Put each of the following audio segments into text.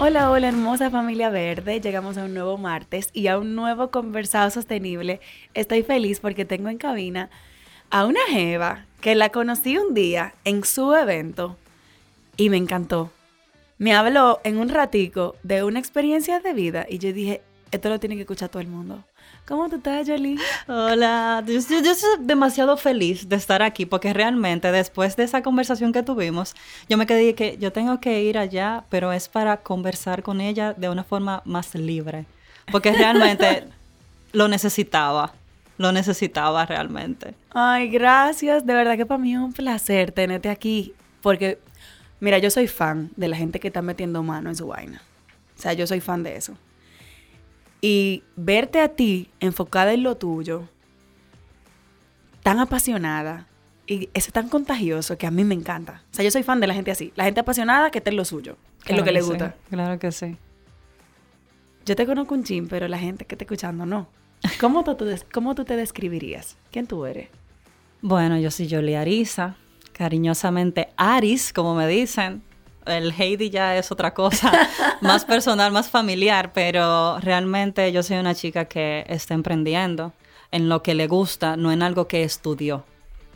Hola, hola hermosa familia verde. Llegamos a un nuevo martes y a un nuevo conversado sostenible. Estoy feliz porque tengo en cabina a una jeva que la conocí un día en su evento y me encantó. Me habló en un ratico de una experiencia de vida y yo dije, esto lo tiene que escuchar todo el mundo. ¿Cómo tú estás, Jolie? Hola, yo, yo, yo, estoy demasiado feliz de estar aquí porque realmente después de esa conversación que tuvimos, yo me quedé que yo tengo que ir allá, pero es para conversar con ella de una forma más libre, porque realmente lo necesitaba, lo necesitaba realmente. Ay, gracias, de verdad que para mí es un placer tenerte aquí, porque mira, yo soy fan de la gente que está metiendo mano en su vaina. O sea, yo soy fan de eso. Y verte a ti enfocada en lo tuyo, tan apasionada, y eso es tan contagioso que a mí me encanta. O sea, yo soy fan de la gente así. La gente apasionada que está en lo suyo, que es lo que, le gusta. claro que sí. Yo te conozco un chin, pero la gente que está escuchando no. ¿Cómo tú, cómo tú te describirías? ¿Quién tú eres? Bueno, yo soy Jolie Arisa, cariñosamente Aris, como me dicen el Heidi ya es otra cosa, más personal, más familiar, pero realmente yo soy una chica que está emprendiendo en lo que le gusta, no en algo que estudió.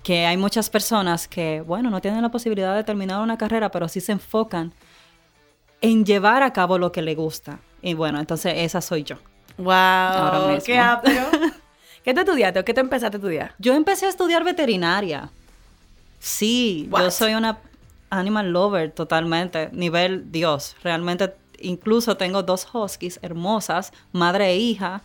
Que hay muchas personas que, bueno, no tienen la posibilidad de terminar una carrera, pero sí se enfocan en llevar a cabo lo que le gusta. Y bueno, entonces esa soy yo. ¡Wow! ¡Qué apro! ¿Qué te estudiaste o qué te empezaste a estudiar? Yo empecé a estudiar veterinaria. Sí, yo soy una animal lover totalmente, nivel Dios. Realmente, incluso tengo dos huskies hermosas, madre e hija,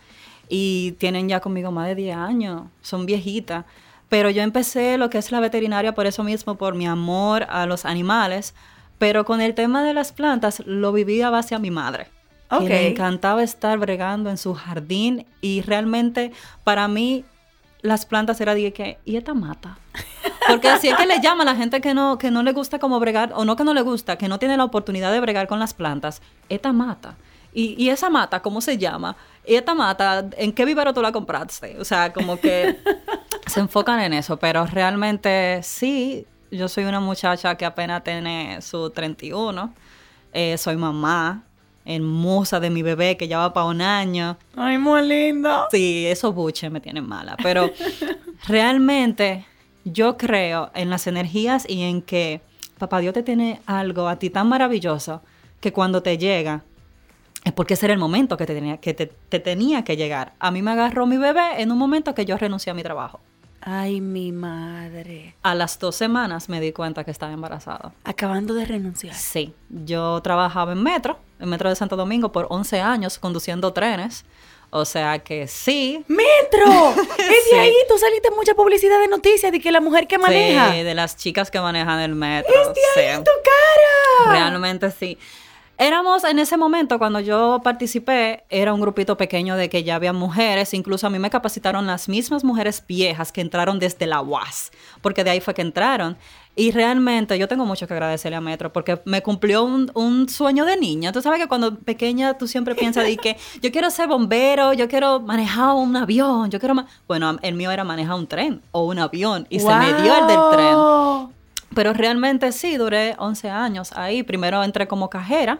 y tienen ya conmigo más de 10 años, son viejitas. Pero yo empecé lo que es la veterinaria por eso mismo, por mi amor a los animales, pero con el tema de las plantas lo viví a base a mi madre. Que me encantaba estar bregando en su jardín y realmente para mí las plantas era de que, ¿y esta mata? Porque así es que le llama a la gente que no, que no le gusta como bregar, o no que no le gusta, que no tiene la oportunidad de bregar con las plantas, esta mata. Y, y esa mata, ¿cómo se llama? Y esta mata, ¿en qué vivero tú la compraste? O sea, como que se enfocan en eso, pero realmente sí, yo soy una muchacha que apenas tiene su 31, eh, soy mamá, hermosa de mi bebé que ya va para un año. Ay, muy lindo. Sí, esos buches me tienen mala, pero realmente yo creo en las energías y en que papá Dios te tiene algo a ti tan maravilloso que cuando te llega es porque ese era el momento que te tenía que, te, tenía que llegar. A mí me agarró mi bebé en un momento que yo renuncié a mi trabajo. Ay, mi madre. A las dos semanas me di cuenta que estaba embarazada. Acabando de renunciar. Sí. Yo trabajaba en Metro, en Metro de Santo Domingo, por 11 años conduciendo trenes. O sea que sí. ¡Metro! Es de ahí, tú saliste mucha publicidad de noticias de que la mujer que maneja. Sí, de las chicas que manejan el metro. ¡Es de ahí tu cara! Realmente sí. Éramos en ese momento, cuando yo participé, era un grupito pequeño de que ya había mujeres, incluso a mí me capacitaron las mismas mujeres viejas que entraron desde la UAS, porque de ahí fue que entraron. Y realmente yo tengo mucho que agradecerle a Metro porque me cumplió un, sueño de niña. Tú sabes que cuando pequeña tú siempre piensas de que yo quiero ser bombero, yo quiero manejar un avión, yo quiero... bueno, el mío era manejar un tren o un avión y se me dio el del tren. Pero realmente sí, duré 11 años ahí. Primero entré como cajera,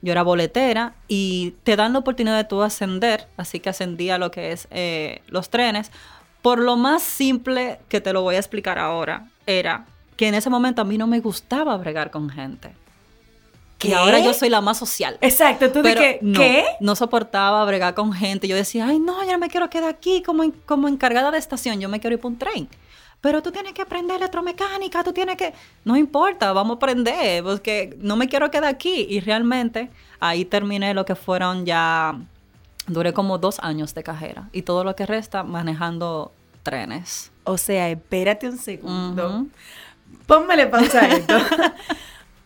yo era boletera y te dan la oportunidad de tú ascender, así que ascendí a lo que es eh, los trenes. Por lo más simple que te lo voy a explicar ahora, era que en ese momento a mí no me gustaba bregar con gente. que ahora yo soy la más social. Exacto, tú Pero de no, ¿qué? No soportaba bregar con gente. Yo decía, ay, no, yo no me quiero quedar aquí como, como encargada de estación, yo me quiero ir por un tren. Pero tú tienes que aprender electromecánica, tú tienes que... No importa, vamos a aprender, porque no me quiero quedar aquí. Y realmente ahí terminé lo que fueron ya... Duré como dos años de cajera. Y todo lo que resta manejando trenes. O sea, espérate un segundo. Ujú. Póngale pausa a esto.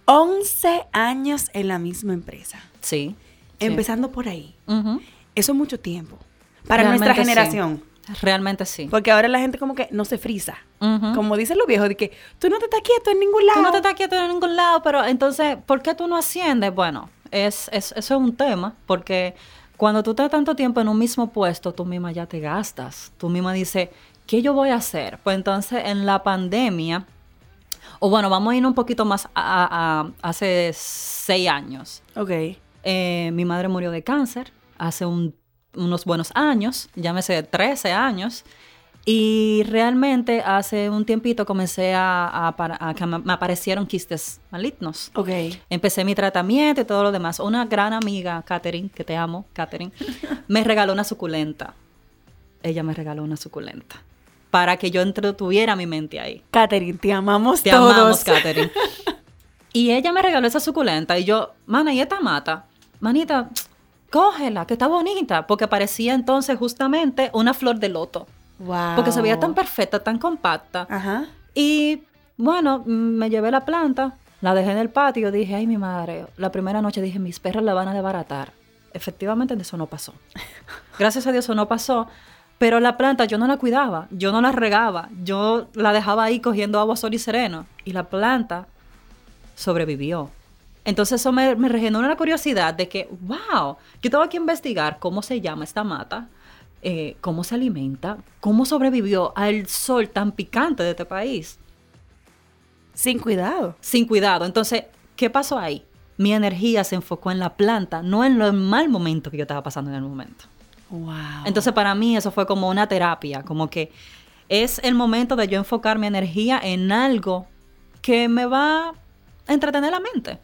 11 años en la misma empresa. Sí. sí. Empezando por ahí. Eso es mucho tiempo. Para Realmente nuestra sí. Realmente sí. Porque ahora la gente como que no se frisa. Como dicen los viejos, de que tú no te estás quieto en ningún lado. Tú no te estás quieto en ningún lado, pero entonces, ¿por qué tú no asciendes? Bueno, es, es- eso es un tema, porque cuando tú estás tanto tiempo en un mismo puesto, tú misma ya te gastas. Tú misma dices, ¿qué yo voy a hacer? Pues entonces, en la pandemia, o bueno, vamos a ir un poquito más a, a- a- hace seis años. Ok. Eh, mi madre murió de cáncer hace un- unos buenos años, llámese 13 años. Y realmente hace un tiempito comencé a, a que me aparecieron quistes malignos. Ok. Empecé mi tratamiento y todo lo demás. Una gran amiga, Katherine, que te amo, Katherine, me regaló una suculenta. Ella me regaló una suculenta. Para que yo entretuviera mi mente ahí. Catherine, te amamos Te todos. amamos, Katherine. y ella me regaló esa suculenta y yo, mana, ¿y esta mata? Manita, cógela, que está bonita. Porque parecía entonces justamente una flor de loto. Wow. Porque se veía tan perfecta, tan compacta. Ajá. Y bueno, mm, me llevé la planta, la dejé en el patio, dije, ay, mi madre, la primera noche dije, mis perros la van a desbaratar. Efectivamente, eso no pasó. Gracias a Dios eso no pasó. Pero la planta yo no la cuidaba, yo no la regaba, yo la dejaba ahí cogiendo agua, sol y sereno. Y la planta sobrevivió. Entonces eso me, me regeneró la curiosidad de que, wow, yo tengo que investigar cómo se llama esta mata, eh, cómo se alimenta, cómo sobrevivió al sol tan picante de este país, Sin cuidado. sin cuidado. Entonces, ¿qué pasó ahí? Mi energía se enfocó en la planta, no en lo mal momento que yo estaba pasando en el momento. Wow. Entonces, para mí eso fue como una terapia, como que es el momento de yo enfocar mi energía en algo que me va a entretener la mente.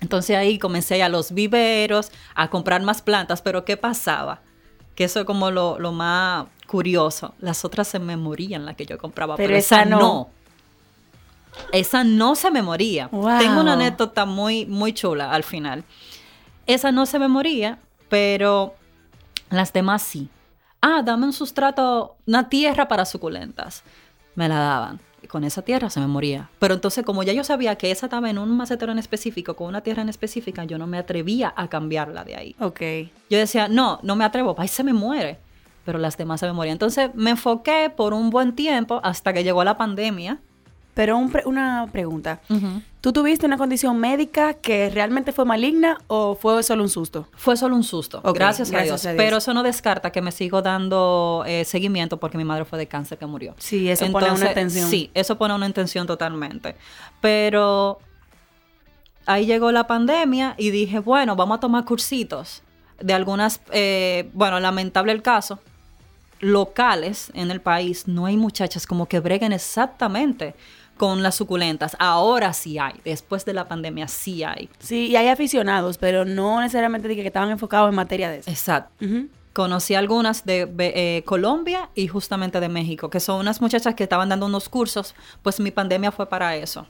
Entonces ahí comencé a los viveros, a comprar más plantas, pero ¿qué pasaba? Que eso es como lo, lo más curioso. Las otras se me morían, las que yo compraba, Pero pero, esa esa no. no. Esa no se me moría. Wow. Tengo una anécdota muy, muy chula al final. Esa no se me moría, pero las demás sí. Ah, dame un sustrato, una tierra para suculentas. Me la daban. Con esa tierra se me moría. Pero entonces, como ya yo sabía que esa estaba en un macetero en específico, con una tierra en específica, yo no me atrevía a cambiarla de ahí. Ok. Yo decía, no, no me atrevo, ahí se me muere. Pero las demás se me morían. Entonces me enfoqué por un buen tiempo hasta que llegó la pandemia. Pero un pre- una pregunta. ¿Tú tuviste una condición médica que realmente fue maligna o fue solo un susto? Fue solo un susto, gracias, a, Dios. a Dios. Pero eso no descarta que me sigo dando eh, seguimiento porque mi madre fue de cáncer que murió. Sí, eso pone una tensión. Sí, eso pone una intención totalmente. Pero ahí llegó la pandemia y dije, bueno, vamos a tomar cursitos de algunas, eh, bueno, lamentable el caso, locales en el país, no hay muchachas como que breguen exactamente con las suculentas. Ahora sí hay, después de la pandemia sí hay. Sí, y hay aficionados, pero no necesariamente de que estaban enfocados en materia de eso. Exacto. Conocí algunas de eh, Colombia y justamente de México, que son unas muchachas que estaban dando unos cursos, pues mi pandemia fue para eso.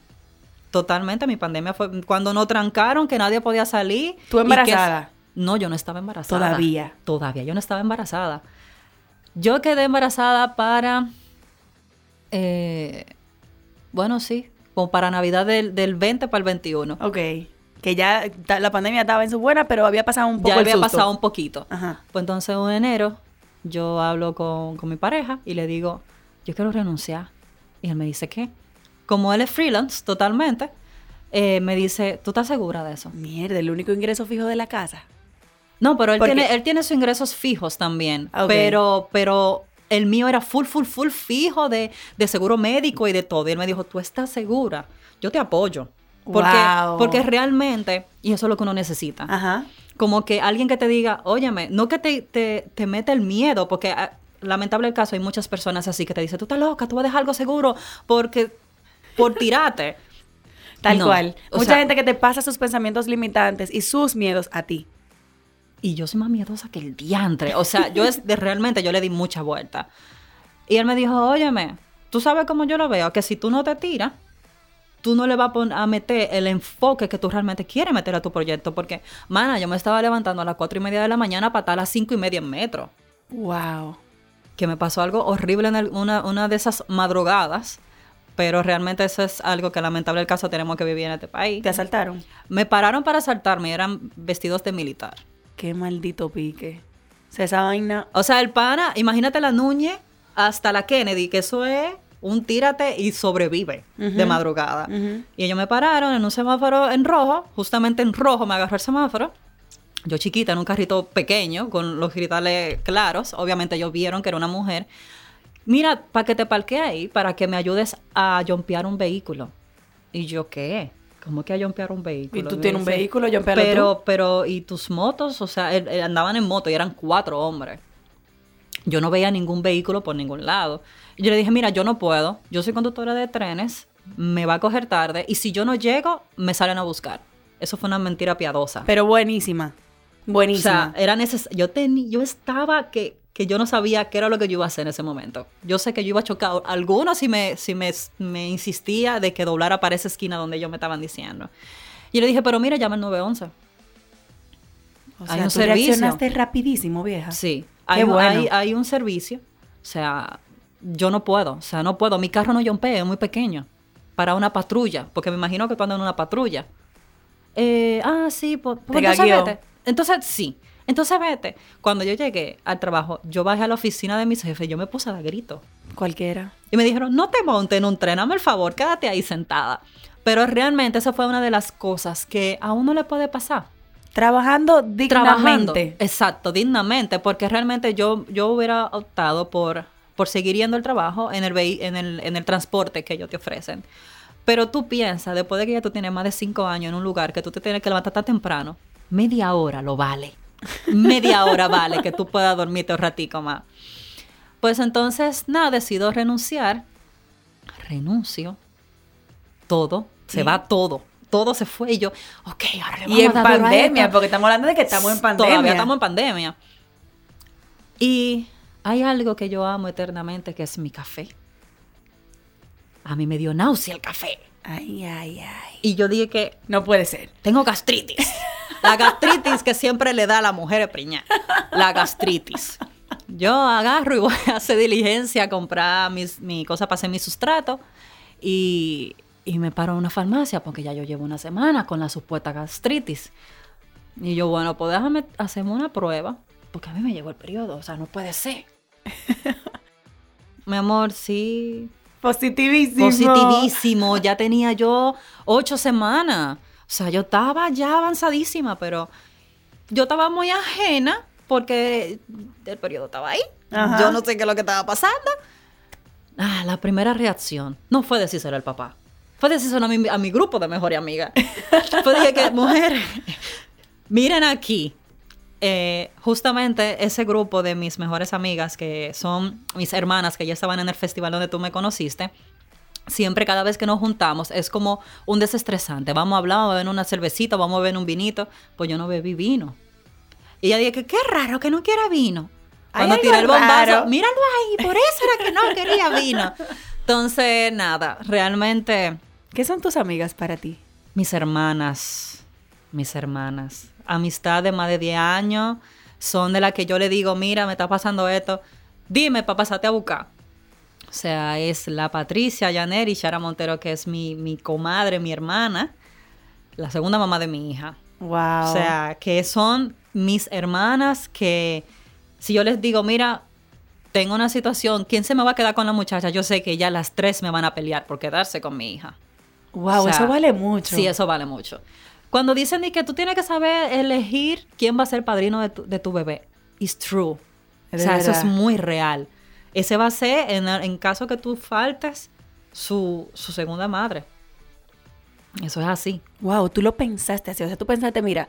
Totalmente, mi pandemia fue cuando nos trancaron, que nadie podía salir. ¿Tú que- embarazada? no, yo no estaba embarazada. Todavía. Todavía, yo no estaba embarazada. Yo quedé embarazada para, eh, bueno, sí, como para Navidad del, del 20 para el 21. Ok. Que ya la pandemia estaba en su buena, pero había pasado un poco ya el había susto. pasado un poquito. Ajá. Pues entonces en enero yo hablo con, con mi pareja y le digo, yo quiero renunciar. Y él me dice, ¿qué? Como él es freelance totalmente, eh, me dice, ¿tú estás segura de eso? Mierda, el único ingreso fijo de la casa. No, pero él tiene, él tiene sus ingresos fijos también. Ok. Pero, pero el mío era full, full, full fijo de, de seguro médico y de todo. Y él me dijo, ¿tú estás segura? Yo te apoyo. Porque, Wow. porque realmente, y eso es lo que uno necesita. Ajá. como que alguien que te diga, óyeme, no que te, te, te mete el miedo, porque ah, lamentable el caso, hay muchas personas así que te dicen, tú estás loca, tú vas a dejar algo seguro porque por tirarte. Tal cual. Mucha gente que te pasa sus pensamientos limitantes y sus miedos a ti. Y yo soy más miedosa que el diantre. O sea, yo es de, realmente yo le di mucha vuelta. Y él me dijo, óyeme, tú sabes cómo yo lo veo, que si tú no te tiras, tú no le vas a, meter el enfoque que tú realmente quieres meter a tu proyecto. Porque, mana, yo me estaba levantando a las cuatro y media de la mañana para estar a las cinco y media en metro. Wow. Que me pasó algo horrible en una, una de esas madrugadas. Pero realmente eso es algo que lamentable el caso tenemos que vivir en este país. ¿Te asaltaron? Me pararon para asaltarme, eran vestidos de militar. Qué maldito pique. O sea, esa vaina. O sea, el pana, imagínate la Núñez hasta la Kennedy, que eso es un tírate y sobrevive de madrugada. Y ellos me pararon en un semáforo en rojo, justamente en rojo me agarró el semáforo. Yo chiquita, en un carrito pequeño, con los gritales claros. Obviamente ellos vieron que era una mujer. Mira, para que te parque ahí, para que me ayudes a jumpear un vehículo. Y yo, ¿qué? ¿Cómo que a jumpear un vehículo? ¿Y tú tienes un vehículo, jumpearlo Pero, tú? pero, ¿y tus motos? O sea, andaban en moto y eran cuatro hombres. Yo no veía ningún vehículo por ningún lado. Y yo le dije, mira, yo no puedo. Yo soy conductora de trenes, me va a coger tarde y si yo no llego, me salen a buscar. Eso fue una mentira piadosa. Pero buenísima. Buenísima. O sea, era necesario. Yo, yo estaba que, que yo no sabía qué era lo que yo iba a hacer en ese momento. Yo sé que yo iba a chocar. Algunos si me, si me, me insistía de que doblara para esa esquina donde ellos me estaban diciendo. Y yo le dije, pero mira, llama el 911. O sea, hay un tú reaccionaste rapidísimo, vieja. Sí. Hay, hay, hay, un servicio. O sea, yo no puedo. O sea, no puedo. Mi carro no jumpea, es muy pequeño. Para una patrulla. Porque me imagino que tú andas en una patrulla. Eh, ah, sí, pues, pues. Entonces, sí. Entonces vete. Cuando yo llegué al trabajo, yo bajé a la oficina de mis jefes, yo me puse a dar grito. Cualquiera. Y me dijeron, no te montes en un tren, hazme el favor, quédate ahí sentada. Pero realmente esa fue una de las cosas que a uno le puede pasar. Trabajando dignamente. exacto, dignamente, porque realmente yo, yo hubiera optado por, por seguir yendo al trabajo en el, en, el, en el transporte que ellos te ofrecen. Pero tú piensas, después de que ya tú tienes más de cinco años en un lugar que tú te tienes que levantar tan temprano, media hora lo vale. Media hora vale que tú puedas dormirte un ratico más. Pues entonces, nada, decido renunciar. Renuncio. Todo, se va todo todo se fue y yo, ok, ahora le vamos Y en pandemia, porque estamos hablando de que estamos en pandemia. Todavía estamos en pandemia. Y hay algo que yo amo eternamente que es mi café. A mí me dio náusea el café. Ay, ay, ay. Y yo dije que... No puede ser. Tengo gastritis. La gastritis que siempre le da a la mujer preñada. La gastritis. Yo agarro y voy a hacer diligencia, a comprar mis, mi cosa para hacer mi sustrato. Y y me paro en una farmacia porque ya yo llevo una semana con la supuesta gastritis. Y yo, bueno, pues déjame hacerme una prueba porque a mí me llegó el periodo, o sea, no puede ser. Mi amor, sí. Positivísimo. Positivísimo. Ya tenía yo ocho semanas. O sea, yo estaba ya avanzadísima, pero yo estaba muy ajena porque el periodo estaba ahí. Yo no sé qué es lo que estaba pasando. Ah, la primera reacción no fue decírselo al papá. Fue decirlo a mi, a mi grupo de mejores amigas. Fue dije que, mujeres, miren aquí. Eh, justamente ese grupo de mis mejores amigas, que son mis hermanas que ya estaban en el festival donde tú me conociste, siempre cada vez que nos juntamos es como un desestresante. Vamos a hablar, vamos a beber una cervecita, vamos a beber un vinito. Pues yo no bebí vino. Y ella dije que qué raro que no quiera vino. Cuando tiré el bombazo, míralo ahí, por eso era que no quería vino. Entonces, nada, realmente ¿Qué son tus amigas para ti? Mis hermanas, mis hermanas. Amistad de más de 10 años. Son de las que yo le digo, mira, me está pasando esto. Dime para pasarte a buscar. O sea, es la Patricia Janer y Shara Montero, que es mi, mi comadre, mi hermana. La segunda mamá de mi hija. Wow. O sea, que son mis hermanas que si yo les digo, mira, tengo una situación, ¿quién se me va a quedar con la muchacha? Yo sé que ya las tres me van a pelear por quedarse con mi hija. Wow, eso vale mucho. Sí, eso vale mucho. Cuando dicen que tú tienes que saber elegir quién va a ser padrino de tu, de tu bebé, it's true. o sea, eso es muy real. Ese va a ser, en, en caso que tú faltes, su, su, segunda madre. Eso es así. Wow, tú lo pensaste así. O sea, tú pensaste, mira,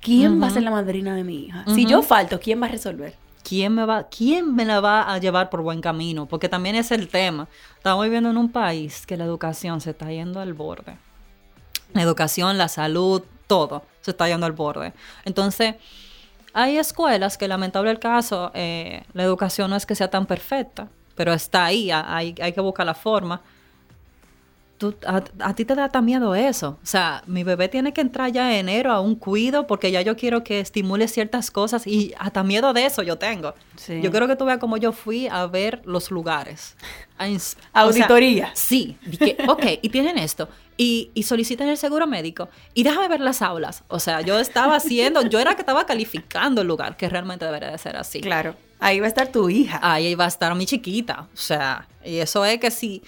¿quién va a ser la madrina de mi hija? Si yo falto, ¿quién va a resolver? ¿quién me, va, ¿quién me la va a llevar por buen camino? Porque también es el tema. Estamos viviendo en un país que la educación se está yendo al borde. La educación, la salud, todo se está yendo al borde. Entonces, hay escuelas que, lamentable el caso, eh, la educación no es que sea tan perfecta, pero está ahí, hay, hay que buscar la forma a, ti te da tan miedo eso. O sea, mi bebé tiene que entrar ya en enero a un cuido porque ya yo quiero que estimule ciertas cosas y hasta miedo de eso yo tengo. Yo quiero que tú veas cómo yo fui a ver los lugares. Auditoría. sí. ok, y tienen esto. Y, y solicitan el seguro médico. Y déjame ver las aulas. O sea, yo estaba haciendo, yo era que estaba calificando el lugar, que realmente debería de ser así. Claro. Ahí va a estar tu hija. Ahí va a estar mi chiquita. O sea, y eso es que si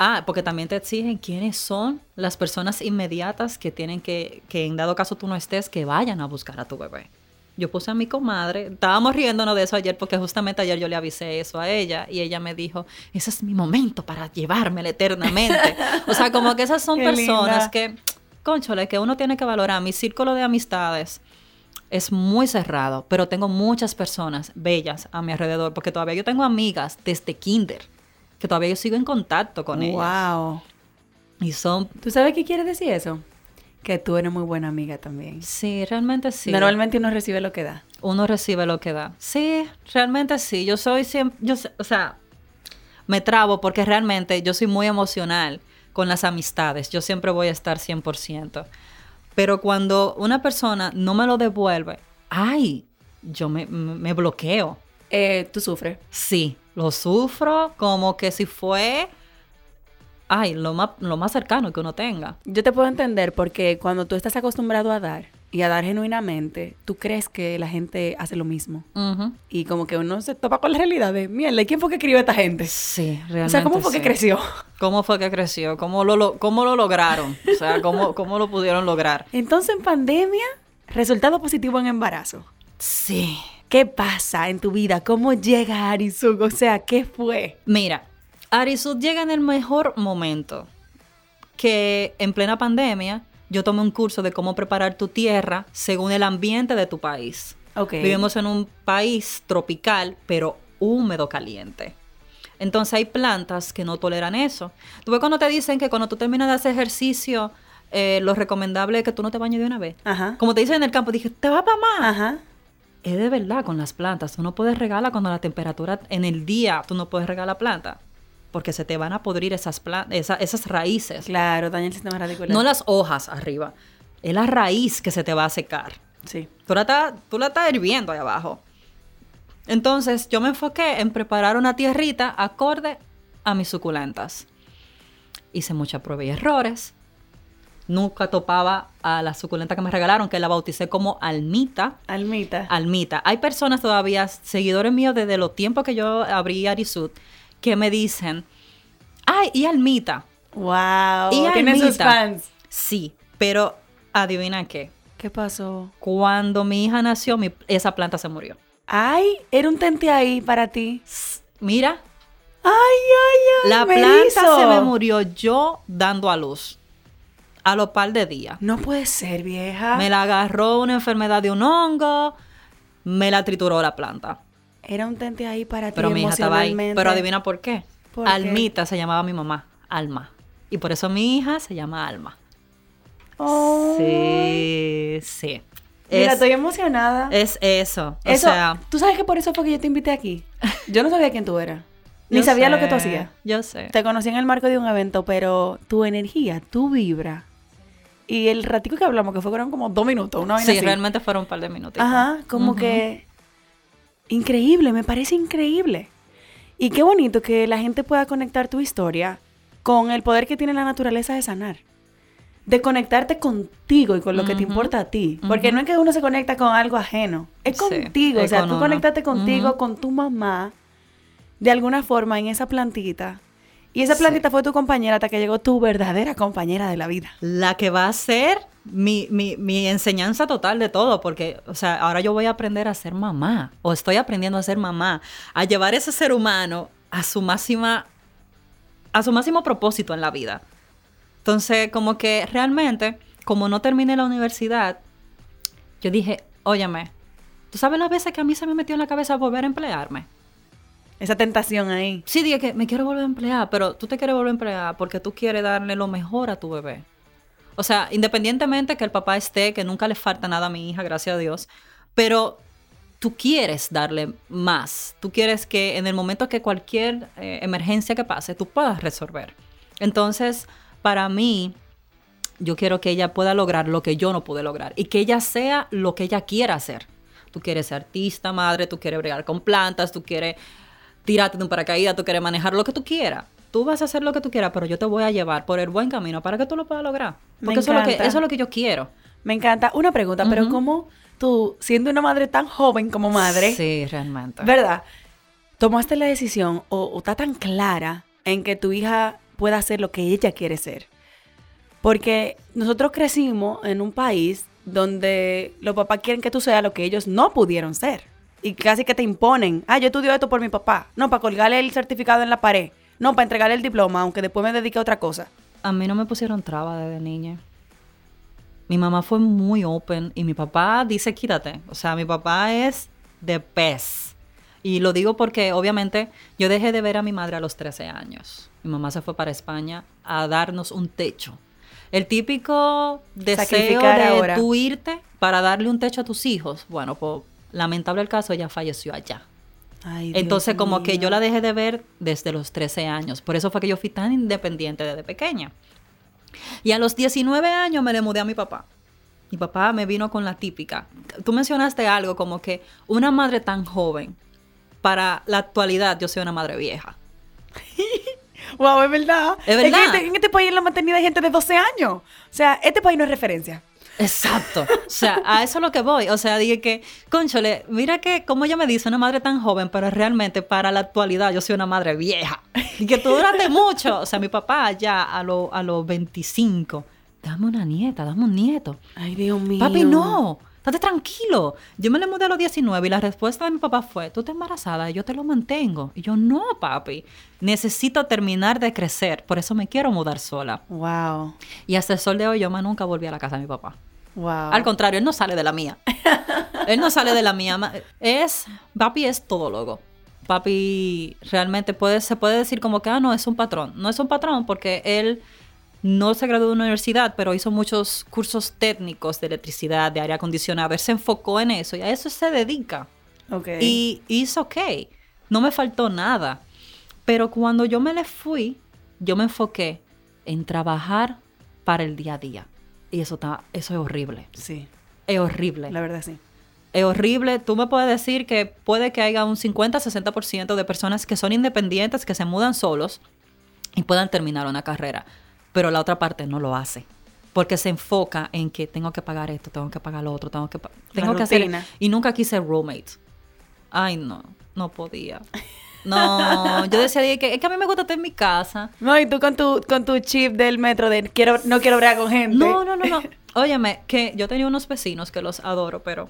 Ah, porque también te exigen quiénes son las personas inmediatas que tienen que, que en dado caso tú no estés, que vayan a buscar a tu bebé. Yo puse a mi comadre, estábamos riéndonos de eso ayer porque justamente ayer yo le avisé eso a ella y ella me dijo, ese es mi momento para llevármela eternamente. o sea, como que esas son personas que, conchole, que uno tiene que valorar. Mi círculo de amistades es muy cerrado, pero tengo muchas personas bellas a mi alrededor porque todavía yo tengo amigas desde kinder que todavía yo sigo en contacto con ellos. Wow. Y son... ¿Tú sabes qué quiere decir eso? Que tú eres muy buena amiga también. Sí, realmente sí. Normalmente uno recibe lo que da. Uno recibe lo que da. Sí, realmente sí. Yo soy siempre... Yo, o sea, me trabo porque realmente yo soy muy emocional con las amistades. Yo siempre voy a estar 100%. Pero cuando una persona no me lo devuelve, ay, yo me, me bloqueo. Eh, ¿Tú sufres? Sí, lo sufro como que si fue, ay, lo más, lo más cercano que uno tenga. Yo te puedo entender porque cuando tú estás acostumbrado a dar y a dar genuinamente, tú crees que la gente hace lo mismo. Y como que uno se topa con la realidad de, mierda, ¿quién fue que escribió esta gente? Sí, realmente. O sea, ¿cómo fue que creció? ¿Cómo fue que creció? ¿Cómo lo, cómo lo lograron? O sea, ¿cómo, ¿cómo lo pudieron lograr? Entonces, en pandemia, resultado positivo en embarazo. Sí. ¿Qué pasa en tu vida? ¿Cómo llega Arisud? O sea, ¿qué fue? Mira, Arisud llega en el mejor momento. Que en plena pandemia yo tomé un curso de cómo preparar tu tierra según el ambiente de tu país. Okay. Vivimos en un país tropical, pero húmedo caliente. Entonces hay plantas que no toleran eso. Tú ves cuando te dicen que cuando tú terminas de hacer ejercicio, eh, lo recomendable es que tú no te bañes de una vez. Ajá. Como te dicen en el campo, dije, te va para más. Ajá es de verdad con las plantas. Tú no puedes regalar cuando la temperatura en el día, tú no puedes regalar planta. Porque se te van a podrir esas, esas raíces. Claro, daña el sistema radicular. No las hojas arriba. Es la raíz que se te va a secar. Sí. Tú la estás, tú la estás hirviendo ahí abajo. Entonces, yo me enfoqué en preparar una tierrita acorde a mis suculentas. Hice mucha prueba y errores nunca topaba a la suculenta que me regalaron, que la bauticé como Almita. Almita. Almita. Hay personas todavía, seguidores míos desde los tiempos que yo abrí Arisud, que me dicen, ay, y Almita. Wow. Y Tienen sus fans. Sí, pero adivina qué. ¿Qué pasó? Cuando mi hija nació, esa planta se murió. Ay, era un tente ahí para ti. Mira. Ay, ay, ay. La planta se me murió yo dando a luz a los par de días. No puede ser, vieja. Me la agarró una enfermedad de un hongo, me la trituró la planta. Era un tente ahí para Pero ti mi hija estaba ahí. Pero adivina por qué. Almita se llamaba mi mamá, Alma. Y por eso mi hija se llama Alma. Oh. Sí, sí. Mira, estoy emocionada. Es eso. O sea, tú sabes que por eso fue que yo te invité aquí. Yo no sabía quién tú eras. Ni sabía lo que tú hacías. Yo sé. Te conocí en el marco de un evento, pero tu energía, tu vibra, y el ratico que hablamos, que fueron como dos minutos, una Sí, realmente fueron un par de minutos. Ajá, como que increíble, me parece increíble. Y qué bonito que la gente pueda conectar tu historia con el poder que tiene la naturaleza de sanar. De conectarte contigo y con lo que te importa a ti. Porque no es que uno se conecta con algo ajeno, es contigo. o sea, tú conectaste contigo, con tu mamá, de alguna forma en esa plantita y esa plantita fue tu compañera hasta que llegó tu verdadera compañera de la vida. La que va a ser mi, mi, enseñanza total de todo, porque, o sea, ahora yo voy a aprender a ser mamá, o estoy aprendiendo a ser mamá, a llevar ese ser humano a su máxima, a su máximo propósito en la vida. Entonces, como que realmente, como no terminé la universidad, yo dije, óyeme, ¿tú sabes las veces que a mí se me metió en la cabeza volver a emplearme? Esa tentación ahí. Sí, dije que me quiero volver a emplear, pero tú te quieres volver a emplear porque tú quieres darle lo mejor a tu bebé. O sea, independientemente que el papá esté, que nunca le falta nada a mi hija, gracias a Dios, pero tú quieres darle más. Tú quieres que en el momento que cualquier eh, emergencia que pase, tú puedas resolver. Entonces, para mí, yo quiero que ella pueda lograr lo que yo no pude lograr y que ella sea lo que ella quiera hacer. Tú quieres ser artista, madre, tú quieres bregar con plantas, tú quieres tirarte de un paracaídas, tú quieres manejar lo que tú quieras tú vas a hacer lo que tú quieras, pero yo te voy a llevar por el buen camino para que tú lo puedas lograr. Porque eso es, lo que, eso es lo que yo quiero. Me encanta. Una pregunta, pero ¿cómo tú, siendo una madre tan joven como madre, sí, realmente, ¿verdad? Tomaste la decisión o, o está tan clara en que tu hija pueda hacer lo que ella quiere ser. Porque nosotros crecimos en un país donde los papás quieren que tú seas lo que ellos no pudieron ser. Y casi que te imponen, ah, yo estudio esto por mi papá. No, para colgarle el certificado en la pared. No, para entregarle el diploma, aunque después me dedique a otra cosa. A mí no me pusieron traba desde niña. Mi mamá fue muy open y mi papá dice quítate. O sea, mi papá es de pez. Y lo digo porque obviamente yo dejé de ver a mi madre a los 13 años. Mi mamá se fue para España a darnos un techo. El típico deseo de tú irte para darle un techo a tus hijos. Bueno, pues lamentable el caso, ella falleció allá. Entonces, como que yo la dejé de ver desde los 13 años. Por eso fue que yo fui tan independiente desde pequeña. Y a los 19 años me le mudé a mi papá. Mi papá me vino con la típica. Tú mencionaste algo como que una madre tan joven, para la actualidad yo soy una madre vieja. wow, es verdad. Es verdad. Este, en este, país en la maternidad hay gente de 12 años. O sea, este país no es referencia. Exacto. O sea, a eso es lo que voy. O sea, dije que, conchole, mira que como ella me dice, una madre tan joven, pero realmente para la actualidad yo soy una madre vieja. Y que tú duraste mucho. O sea, mi papá ya a, a los 25, dame una nieta, dame un nieto. Ay, Dios mío. Papi, no. Estate tranquilo. Yo me le mudé a los 19 y la respuesta de mi papá fue, tú estás embarazada y yo te lo mantengo. Y yo, no, papi. Necesito terminar de crecer. Por eso me quiero mudar sola. Wow. Y hasta el sol de hoy yo más nunca volví a la casa de mi papá. Wow. Al contrario, él no sale de la mía. él no sale de la mía. Es, papi es todólogo. Papi realmente puede, se puede decir como que, ah, no, es un patrón. No es un patrón porque él no se graduó de una universidad, pero hizo muchos cursos técnicos de electricidad, de aire acondicionado. Él se enfocó en eso y a eso se dedica. Okay. Y hizo ok. No me faltó nada. Pero cuando yo me le fui, yo me enfoqué en trabajar para el día a día. Y eso, está, eso es horrible. Sí. Es horrible. La verdad, sí. Es horrible. Tú me puedes decir que puede que haya un 50-60% de personas que son independientes, que se mudan solos y puedan terminar una carrera. Pero la otra parte no lo hace. Porque se enfoca en que tengo que pagar esto, tengo que pagar lo otro, tengo que, tengo que hacer. Y nunca quise roommate. Ay, no, no podía. No, yo decía que es que a mí me gusta estar en mi casa. No, y tú con tu, con tu chip del metro de quiero, no quiero bregar con gente. No, no, no, no. Óyeme, que yo tenía unos vecinos que los adoro, pero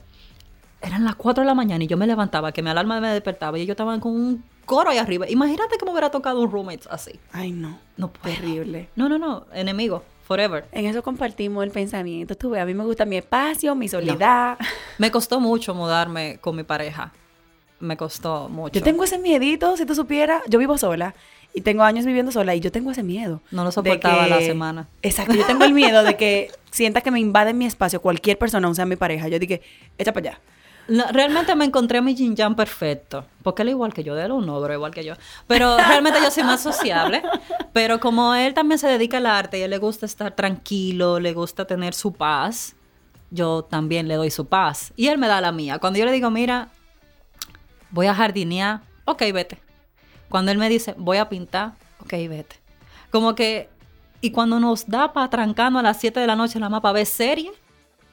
eran las 4 de la mañana y yo me levantaba, que mi alarma me despertaba y ellos estaban con un coro ahí arriba. Imagínate que me hubiera tocado un roommate así. Ay, no. No puedo. Terrible. No, no, no. Enemigo. Forever. En eso compartimos el pensamiento. Tú ves, a mí me gusta mi espacio, mi soledad. Me costó mucho mudarme con mi pareja me costó mucho. Yo tengo ese miedito, si tú supieras, yo vivo sola y tengo años viviendo sola y yo tengo ese miedo. No lo soportaba la semana. Exacto, yo tengo el miedo de que sienta que me invade mi espacio cualquier persona, aun sea mi pareja. Yo dije, echa para allá. realmente me encontré a mi Jin perfecto. Porque él es igual que yo, de él un ogro igual que yo. Pero realmente yo soy más sociable. Pero como él también se dedica al arte y a él le gusta estar tranquilo, le gusta tener su paz, yo también le doy su paz. Y él me da la mía. Cuando yo le digo, mira, voy a jardinear, ok, vete. Cuando él me dice, voy a pintar, ok, vete. Como que, y cuando nos da para trancarnos a las 7 de la noche en la mapa ver serie,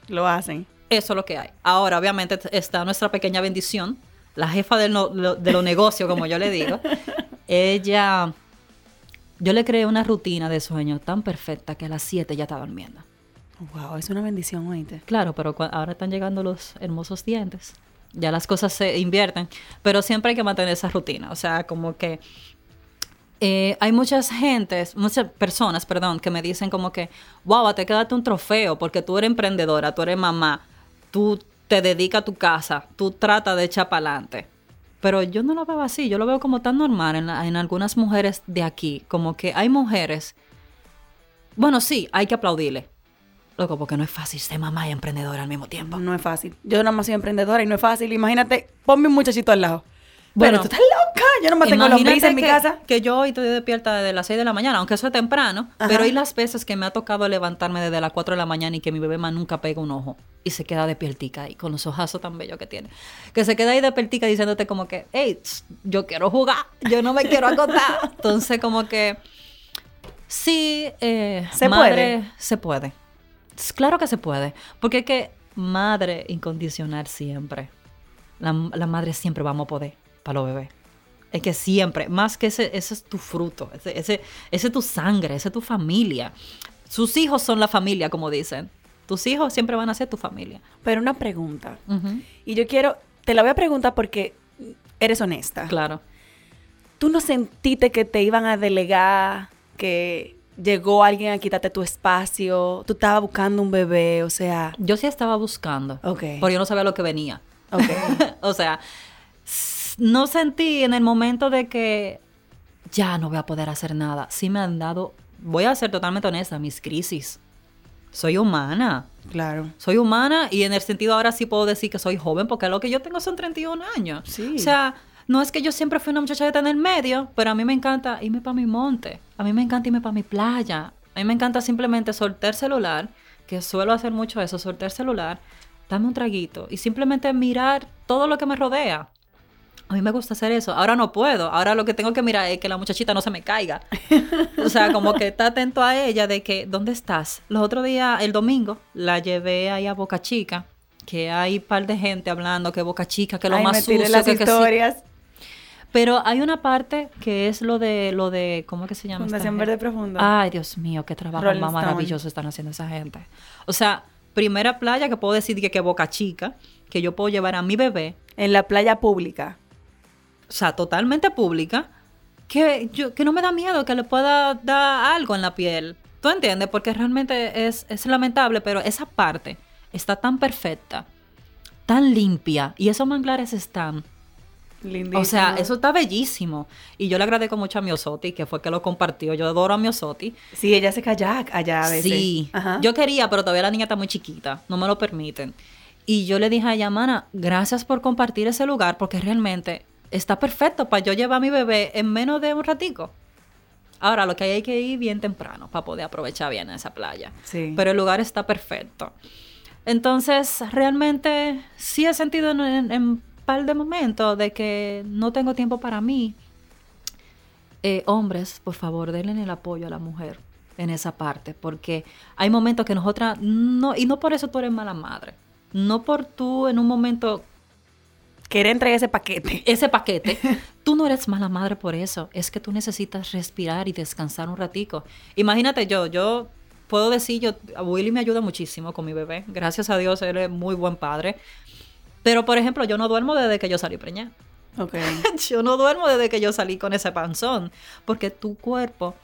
lo hacen. Eso es lo que hay. Ahora, obviamente, está nuestra pequeña bendición, la jefa de, de los negocios, como yo le digo. Ella, yo le creé una rutina de sueño tan perfecta que a las 7 ya está durmiendo. Wow, es una bendición, oíste. Claro, pero ahora están llegando los hermosos dientes ya las cosas se invierten, pero siempre hay que mantener esa rutina, o sea, como que eh, hay muchas gentes, muchas personas, perdón, que me dicen como que, wow, te quedaste un trofeo porque tú eres emprendedora, tú eres mamá, tú te dedicas a tu casa, tú tratas de echar para adelante. Pero yo no lo veo así, yo lo veo como tan normal en, en algunas mujeres de aquí, como que hay mujeres, bueno, sí, hay que aplaudirle, Loco, porque no es fácil ser mamá y emprendedora al mismo tiempo. No es fácil. Yo nada más soy emprendedora y no es fácil. Imagínate, ponme un muchachito al lado. Bueno, Bueno, tú estás loca. Yo no me tengo los Imagínate en mi casa. Que yo hoy estoy despierta desde las 6 de la mañana, aunque eso es temprano. Ajá. Pero hay las veces que me ha tocado levantarme desde las 4 de la mañana y que mi bebé más nunca pega un ojo. Y se queda despiertica ahí, con los ojazos tan bellos que tiene. Que se queda ahí despiertica diciéndote como que, hey, yo quiero jugar, yo no me quiero acostar. Entonces como que, sí, eh, ¿Se madre, puede? se puede. Claro que se puede. Porque es que madre incondicional siempre. La, la madre siempre vamos a poder para los bebés. Es que siempre, más que ese, ese es tu fruto, ese, ese, ese es tu sangre, ese es tu familia. Sus hijos son la familia, como dicen. Tus hijos siempre van a ser tu familia. Pero una pregunta. Y yo quiero, te la voy a preguntar porque eres honesta. Claro. ¿Tú no sentiste que te iban a delegar, que llegó alguien a quitarte tu espacio? Tú estabas buscando un bebé, o sea... Yo sí estaba buscando, Ok. porque yo no sabía lo que venía. Ok. o sea, no sentí en el momento de que ya no voy a poder hacer nada. Sí me han dado, voy a ser totalmente honesta, mis crisis. Soy humana. claro. Soy humana y en el sentido ahora sí puedo decir que soy joven porque lo que yo tengo son 31 años. Sí. O sea, no es que yo siempre fui una muchacha de estar en el medio, pero a mí me encanta irme para mi monte. A mí me encanta irme para mi playa. A mí me encanta simplemente soltar celular, que suelo hacer mucho eso, soltar celular, darme un traguito y simplemente mirar todo lo que me rodea. A mí me gusta hacer eso. Ahora no puedo. Ahora lo que tengo que mirar es que la muchachita no se me caiga. O sea, como que está atento a ella de que, ¿dónde estás? Los otros días, el domingo, la llevé ahí a Boca Chica, que hay un par de gente hablando que Boca Chica, que lo Ay, más me sucio, las que, que sí. Pero hay una parte que es lo de, lo de, ¿cómo es que se llama? Fundación? Verde Profundo. Ay, Dios mío, qué trabajo Rolling más Stone. maravilloso están haciendo esa gente. O sea, primera playa que puedo decir que, que Boca Chica, que yo puedo llevar a mi bebé, En la playa pública. o sea, totalmente pública, que, yo, que no me da miedo que le pueda dar algo en la piel. ¿Tú entiendes? Porque realmente es, es lamentable, pero esa parte está tan perfecta, tan limpia, y esos manglares están Lindísimo. o sea, eso está bellísimo. Y yo le agradezco mucho a Miosotti, que fue que lo compartió. Yo adoro a Miosotti. Sí, ella se kayak allá a veces. Sí. Ajá. Yo quería, pero todavía la niña está muy chiquita. No me lo permiten. Y yo le dije a ella, mana, gracias por compartir ese lugar, porque realmente está perfecto para yo llevar a mi bebé en menos de un ratico. Ahora, lo que hay hay que ir bien temprano para poder aprovechar bien esa playa. Sí. Pero el lugar está perfecto. Entonces, realmente sí he sentido en, en, en par de momentos de que no tengo tiempo para mí. Eh, hombres, por favor, denle el apoyo a la mujer en esa parte, porque hay momentos que nosotras no, y no por eso tú eres mala madre, no por tú en un momento Querer entregar ese paquete. ese paquete, tú no eres mala madre por eso, es que tú necesitas respirar y descansar un ratico. Imagínate yo, yo puedo decir, yo, Willy me ayuda muchísimo con mi bebé, gracias a Dios, él es muy buen padre, pero por ejemplo, yo no duermo desde que yo salí preñada. Ok. Yo no duermo desde que yo salí con ese panzón, porque tu cuerpo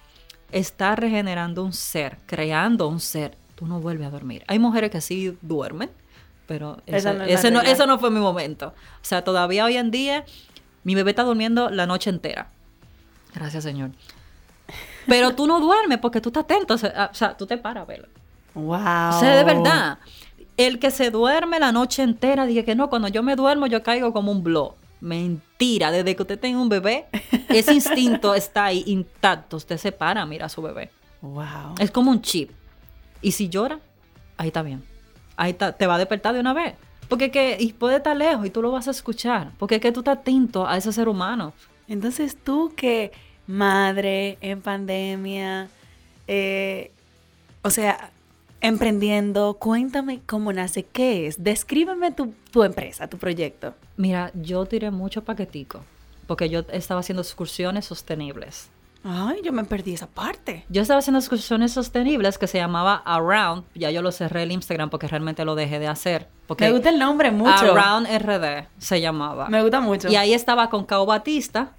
está regenerando un ser, creando un ser. Tú no vuelves a dormir. Hay mujeres que sí duermen, pero Esa ese, no ese no, regla. ese no fue mi momento. O sea, todavía hoy en día mi bebé está durmiendo la noche entera. Gracias, Señor. Pero tú no duermes porque tú estás atento. O sea, o sea, tú te paras a verlo. Wow. O sea, de verdad. El que se duerme la noche entera, dije que no, cuando yo me duermo yo caigo como un blow. Mentira, desde que usted tenga un bebé, ese instinto está ahí intacto. Usted se para, mira a su bebé. Wow. Es como un chip. Y si llora, ahí está bien. Ahí está, te va a despertar de una vez. Porque que, y puede estar lejos y tú lo vas a escuchar. Porque es que tú estás atento a ese ser humano. Entonces tú que madre en pandemia, eh, o sea, emprendiendo, cuéntame cómo nace, qué es, descríbeme tu, tu empresa, tu proyecto. Mira, yo tiré mucho paquetico. Porque yo estaba haciendo excursiones sostenibles. Ay, yo me perdí esa parte. Yo estaba haciendo excursiones sostenibles que se llamaba Around. Ya yo lo cerré el Instagram porque realmente lo dejé de hacer. Porque Me gusta el nombre mucho. Around RD se llamaba. Me gusta mucho. Y ahí estaba con Cao Batista.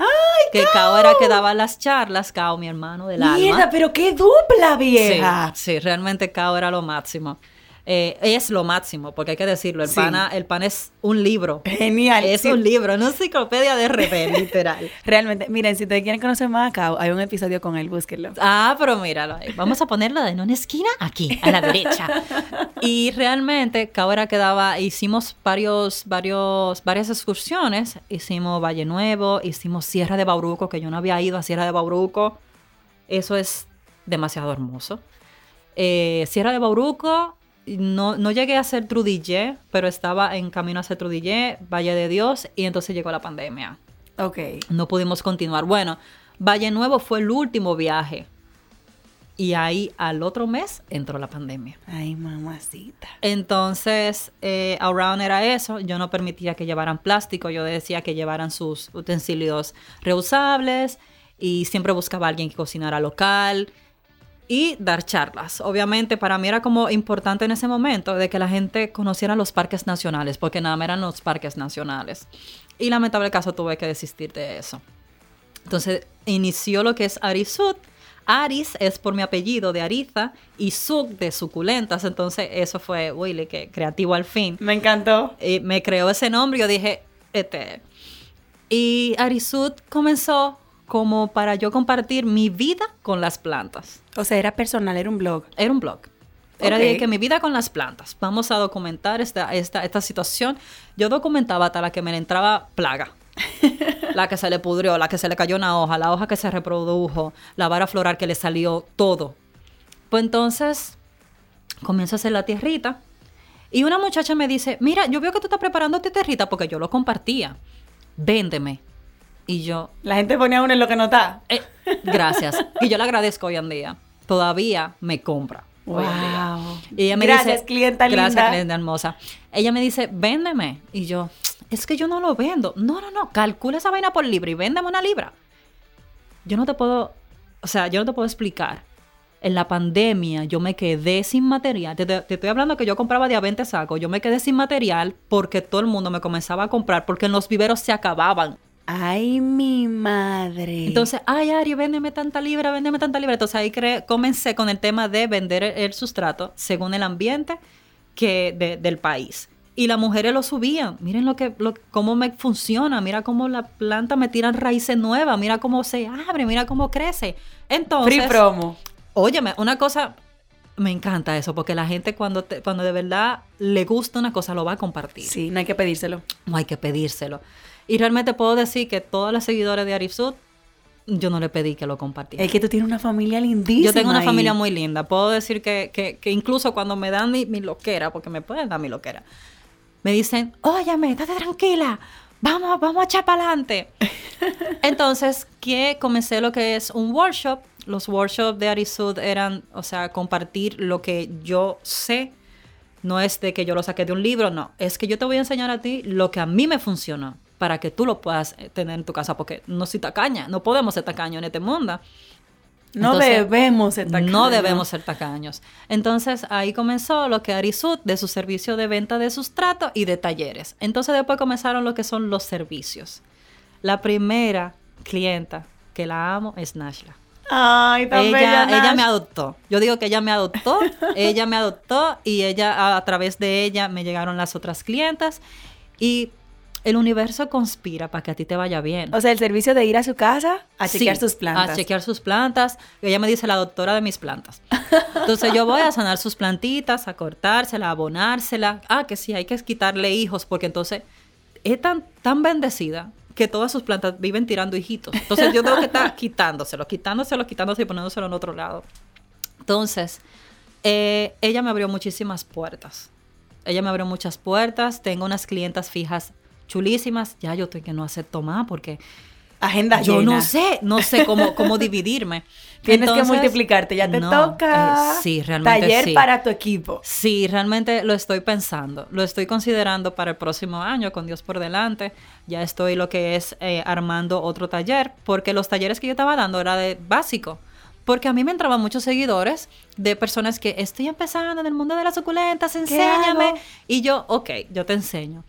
que Cao era que daba las charlas. Cao, mi hermano del Mierda, alma. pero qué dupla Sí, vieja. sí, realmente Cao era lo máximo. Eh, es lo máximo, porque hay que decirlo, el, Sí. pana, el pan es un libro. Genial. Es Sí. un libro, una enciclopedia de RP, literal. Realmente, miren, si ustedes quieren conocer más a Cao, hay un episodio con él, búsquenlo. Ah, pero míralo ahí. Vamos a ponerlo en una esquina aquí, a la derecha. Y realmente, Cabra quedaba, hicimos varios, varios, varias excursiones. Hicimos Valle Nuevo, hicimos Sierra de Bauruco, que yo no había ido a Sierra de Bauruco. Eso es demasiado hermoso. Eh, Sierra de Bauruco, no, no llegué a hacer Trudillé, pero estaba en camino a Trudillé, Valle de Dios, y entonces llegó la pandemia Ok. no pudimos continuar. Bueno, Valle Nuevo fue el último viaje. Y ahí al otro mes entró la pandemia. Ay, mamacita. Entonces, eh, Around era eso. Yo no permitía que llevaran plástico. Yo decía que llevaran sus utensilios reusables. Y siempre buscaba a alguien que cocinara local. Y dar charlas. Obviamente, para mí era como importante en ese momento de que la gente conociera los parques nacionales. Porque nada más eran los parques nacionales. Y lamentable caso tuve que desistir de eso. Entonces inició lo que es Arisud. Aris es por mi apellido de Ariza y Suk de suculentas. Entonces eso fue, Willy, que creativo al fin. Me encantó. Y me creó ese nombre y yo dije, este. Y Arisud comenzó como para yo compartir mi vida con las plantas. O sea, era personal, era un blog. Era un blog. Era Ok. de que mi vida con las plantas. Vamos a documentar esta, esta, esta situación. Yo documentaba hasta la que me entraba plaga. la que se le pudrió, la que se le cayó una hoja, la hoja que se reprodujo, la vara floral que le salió, todo. Pues entonces comienzo a hacer la tierrita. Y una muchacha me dice, mira, yo veo que tú estás preparando tu tierrita porque yo lo compartía. Véndeme. Y yo, La gente ponía uno en lo que no está. eh, gracias. Y yo le agradezco hoy en día. Todavía me compra. hoy en día. Wow. Y ella me Gracias, dice, clienta Gracias, linda. clienta hermosa. Ella me dice, véndeme. Y yo, es que yo no lo vendo. No, no, no, calcula esa vaina por libra y véndeme una libra. Yo no te puedo, o sea, yo no te puedo explicar. En la pandemia yo me quedé sin material. Te, te- te estoy hablando que yo compraba de a 20 sacos. Yo me quedé sin material porque todo el mundo me comenzaba a comprar porque en los viveros se acababan. Ay, mi madre. Entonces, ay, Ari, véndeme tanta libra, véndeme tanta libra. Entonces ahí cre- comencé con el tema de vender el, el sustrato según el ambiente que de- del país. Y las mujeres lo subían. Miren lo que, lo, cómo me funciona. Mira cómo la planta me tira raíces nuevas. Mira cómo se abre. Mira cómo crece. Entonces, Free promo. óyeme, una cosa, me encanta eso, porque la gente cuando, te- cuando de verdad le gusta una cosa lo va a compartir. Sí, no hay que pedírselo. No hay que pedírselo. Y realmente puedo decir que todas las seguidores de Arisud, yo no le pedí que lo compartieran. Es que tú tienes una familia lindísima. Yo tengo una ahí. familia muy linda. Puedo decir que, que- que incluso cuando me dan mi, mi loquera, porque me pueden dar mi loquera, me dicen, óyeme, estate tranquila, vamos, vamos a echar para adelante. Entonces, que comencé lo que es un workshop. Los workshops de Arisud eran, o sea, compartir lo que yo sé. No es de que yo lo saqué de un libro, no. Es que yo te voy a enseñar a ti lo que a mí me funcionó para que tú lo puedas eh, tener en tu casa, porque no soy tacaña, no podemos ser tacaños en este mundo. No Entonces, debemos ser No tacaños. debemos ser tacaños. Entonces ahí comenzó lo que Arisud de su servicio de venta de sustrato y de talleres. Entonces después comenzaron lo que son los servicios. La primera clienta que la amo es Nashla. Ay, tan Ella, bella, ella me adoptó. Yo digo que ella me adoptó, ella me adoptó y ella a, a través de ella me llegaron las otras clientas y el universo conspira para que a ti te vaya bien. O sea, el servicio de ir a su casa a chequear Sí, sus plantas. A chequear sus plantas. Ella me dice la doctora de mis plantas. Entonces yo voy a sanar sus plantitas, a cortársela, a abonársela. Ah, que sí, hay que quitarle hijos porque entonces es tan, tan bendecida que todas sus plantas viven tirando hijitos. Entonces yo tengo que estar quitándoselo, quitándoselo, quitándoselo y poniéndoselo en otro lado. Entonces, eh, ella me abrió muchísimas puertas. Ella me abrió muchas puertas. Tengo unas clientas fijas chulísimas. Ya yo estoy que no acepto más porque Agenda yo llena. no sé, no sé cómo, cómo dividirme. Tienes que multiplicarte. Ya te no, toca. eh, sí, realmente Taller sí. para tu equipo. Sí, realmente lo estoy pensando, lo estoy considerando para el próximo año, con Dios por delante. Ya estoy lo que es eh, armando otro taller, porque los talleres que yo estaba dando era de básico. Porque a mí me entraban muchos seguidores de personas que estoy empezando en el mundo de las suculentas, enséñame. Y yo, ok, yo te enseño.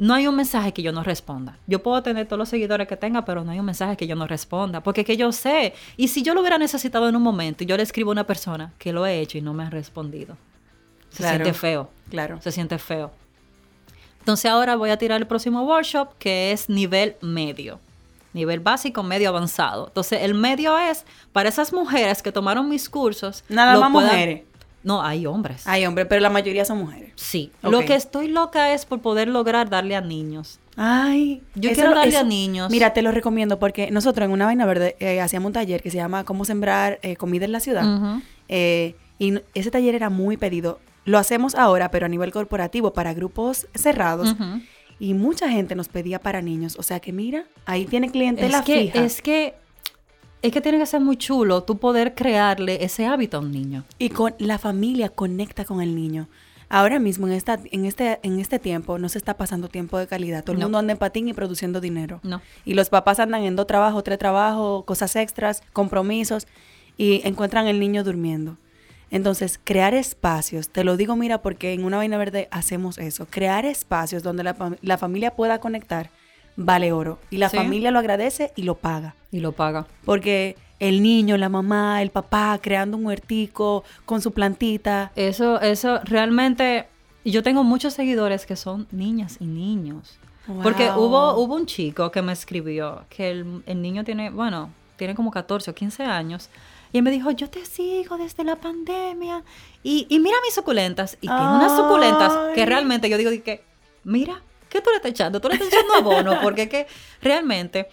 No hay un mensaje que yo no responda. Yo puedo tener todos los seguidores que tenga, pero no hay un mensaje que yo no responda. Porque que yo sé. Y si yo lo hubiera necesitado en un momento y yo le escribo a una persona que lo he hecho y no me ha respondido. Se siente feo. Claro. Se siente feo. Entonces ahora voy a tirar el próximo workshop que es nivel medio. Nivel básico, medio avanzado. Entonces el medio es para esas mujeres que tomaron mis cursos. Nada más mujeres. No, hay hombres. Hay hombres, pero la mayoría son mujeres. Sí. Lo que estoy loca es por poder lograr darle a niños. Ay, yo quiero darle a niños. Mira, te lo recomiendo porque nosotros en una vaina verde eh, hacíamos un taller que se llama Cómo sembrar eh, comida en la ciudad. Eh, y ese taller era muy pedido. Lo hacemos ahora, pero a nivel corporativo, para grupos cerrados. Y mucha gente nos pedía para niños. O sea que mira, ahí tiene clientela es que, fija. Es que es que tiene que ser muy chulo tú poder crearle ese hábito a un niño. Y con la familia conecta con el niño. Ahora mismo, en, esta, en, este, en este tiempo, no se está pasando tiempo de calidad. Todo el mundo anda en patín y produciendo dinero. No. Y los papás andan en dos trabajos, tres trabajos, cosas extras, compromisos, y encuentran el niño durmiendo. Entonces, crear espacios, te lo digo, mira, porque en una vaina verde hacemos eso, crear espacios donde la, familia pueda conectar, vale oro. Y la familia lo agradece y lo paga. Y lo paga. Porque el niño, la mamá, el papá creando un huertico con su plantita. Eso, eso realmente, yo tengo muchos seguidores que son niñas y niños. Porque hubo, hubo un chico que me escribió que el, el niño tiene, bueno, tiene como 14 o 15 años y él me dijo, yo te sigo desde la pandemia. Y, mira mis suculentas. Y tiene unas suculentas que realmente yo digo que, mira, ¿qué tú le estás echando? Tú le estás echando abono, porque que realmente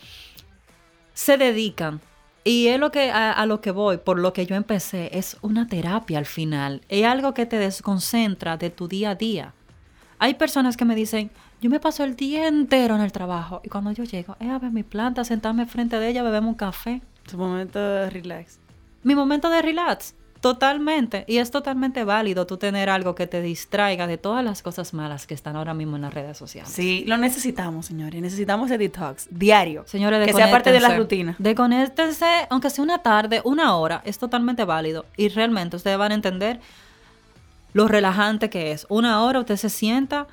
se dedican. Y es lo que, a, lo que voy, por lo que yo empecé, es una terapia al final. Es algo que te desconcentra de tu día a día. Hay personas que me dicen, yo me paso el día entero en el trabajo y cuando yo llego, es a ver mi planta, sentarme frente de ella, bebemos un café. Su momento de relax mi momento de relax. Totalmente. Y es totalmente válido tú tener algo que te distraiga de todas las cosas malas que están ahora mismo en las redes sociales. Sí, lo necesitamos, señores. Necesitamos el detox diario. Señores, que sea parte de la rutina. Desconéctense, aunque sea una tarde, una hora, es totalmente válido. Y realmente ustedes van a entender lo relajante que es. Una hora usted se sienta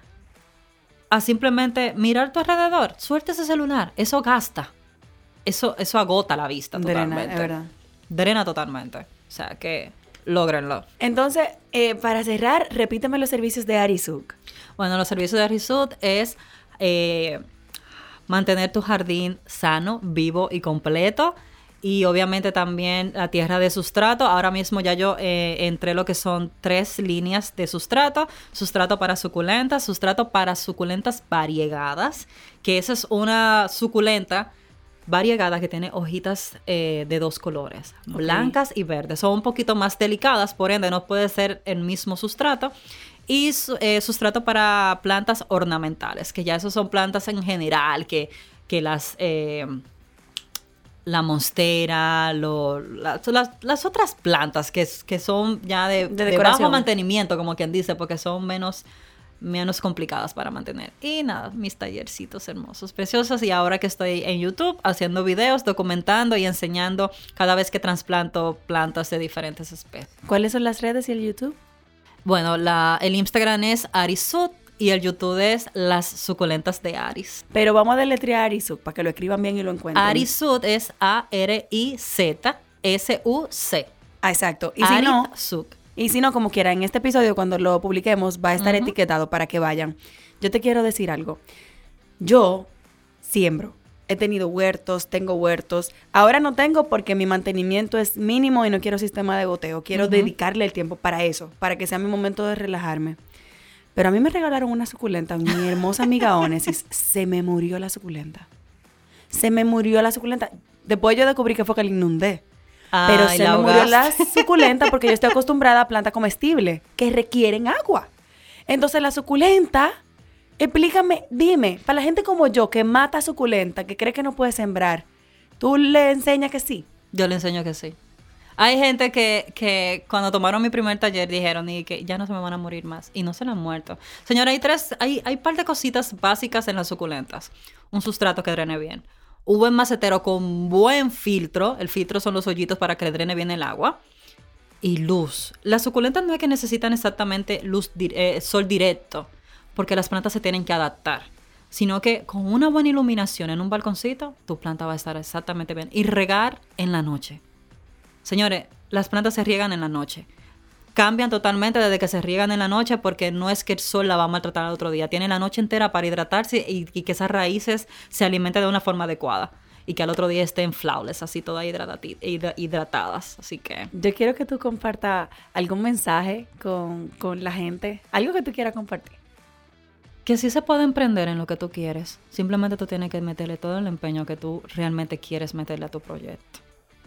a simplemente mirar tu alrededor. Suelte ese celular. Eso gasta. Eso, eso agota la vista totalmente. es verdad drena totalmente. O sea que logrenlo. Entonces, eh, para cerrar, repíteme los servicios de Arisuk. Bueno, los servicios de Arisuk es eh, mantener tu jardín sano, vivo y completo. Y obviamente también la tierra de sustrato. Ahora mismo ya yo eh, entré lo que son tres líneas de sustrato. Sustrato para suculentas, sustrato para suculentas variegadas, que esa es una suculenta variegada que tiene hojitas eh, de dos colores, blancas y verdes. Son un poquito más delicadas, por ende no puede ser el mismo sustrato. Y eh, sustrato para plantas ornamentales, que ya esos son plantas en general, que, que las... Eh, la monstera, las, otras plantas que, que son ya de, de bajo mantenimiento, como quien dice, porque son menos menos complicadas para mantener. Y nada, mis tallercitos hermosos, preciosos. Y ahora que estoy en YouTube haciendo videos, documentando y enseñando cada vez que trasplanto plantas de diferentes especies. ¿Cuáles son las redes y el YouTube? Bueno, la, el Instagram es Arisut y el YouTube es Las Suculentas de Aris. Pero vamos a deletrear Arisut para que lo escriban bien y lo encuentren. Arisut es A-R-I-Z-S-U-C. Ah, exacto. Y si no, y si no, como quiera, en este episodio, cuando lo publiquemos, va a estar etiquetado para que vayan. Yo te quiero decir algo. Yo siembro. He tenido huertos, tengo huertos. Ahora no tengo porque mi mantenimiento es mínimo y no quiero sistema de goteo. Quiero dedicarle el tiempo para eso, para que sea mi momento de relajarme. Pero a mí me regalaron una suculenta, mi hermosa amiga Onesis. Se me murió la suculenta. Se me murió la suculenta. Después yo descubrí que fue que la inundé pero se me murió la suculenta porque yo estoy acostumbrada a plantas comestibles que requieren agua. Entonces la suculenta, explícame, dime, para la gente como yo que mata suculenta, que cree que no puede sembrar, ¿tú le enseñas que sí? Yo le enseño que sí. Hay gente que, que cuando tomaron mi primer taller dijeron y que ya no se me van a morir más y no se le han muerto. Señora, hay tres, hay, hay par de cositas básicas en las suculentas. Un sustrato que drene bien un buen macetero con buen filtro. El filtro son los hoyitos para que le drene bien el agua. Y luz. Las suculentas no es que necesitan exactamente luz, eh, sol directo, porque las plantas se tienen que adaptar. Sino que con una buena iluminación en un balconcito, tu planta va a estar exactamente bien. Y regar en la noche. Señores, las plantas se riegan en la noche. Cambian totalmente desde que se riegan en la noche porque no es que el sol la va a maltratar al otro día. Tiene la noche entera para hidratarse y, que esas raíces se alimenten de una forma adecuada y que al otro día estén flawless, así todas hidratadas. Así que... Yo quiero que tú compartas algún mensaje con, con la gente, algo que tú quieras compartir. Que sí se puede emprender en lo que tú quieres. Simplemente tú tienes que meterle todo el empeño que tú realmente quieres meterle a tu proyecto.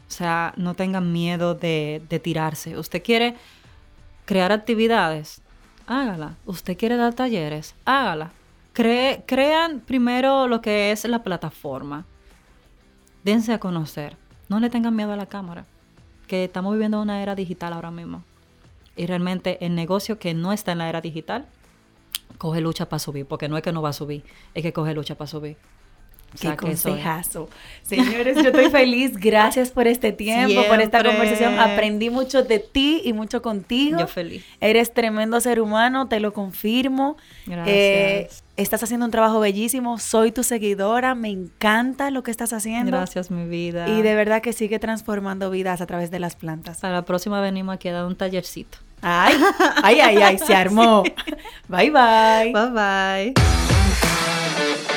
O sea, no tengan miedo de, de tirarse. Usted quiere crear actividades, hágala. Usted quiere dar talleres, hágala. crean primero lo que es la plataforma. Dense a conocer. No le tengan miedo a la cámara. Que estamos viviendo una era digital ahora mismo. Y realmente el negocio que no está en la era digital coge lucha para subir, porque no es que no va a subir, es que coge lucha para subir. Qué consejazo. Señores, yo estoy feliz. Gracias por este tiempo, por esta conversación. Aprendí mucho de ti y mucho contigo. Yo feliz. Eres tremendo ser humano, te lo confirmo. Gracias. Eh, estás haciendo un trabajo bellísimo. Soy tu seguidora. Me encanta lo que estás haciendo. Gracias, mi vida. Y de verdad que sigue transformando vidas a través de las plantas. Para la próxima venimos aquí a dar un tallercito. Ay, ay, ay, ay, se armó. Bye, bye. Bye, bye.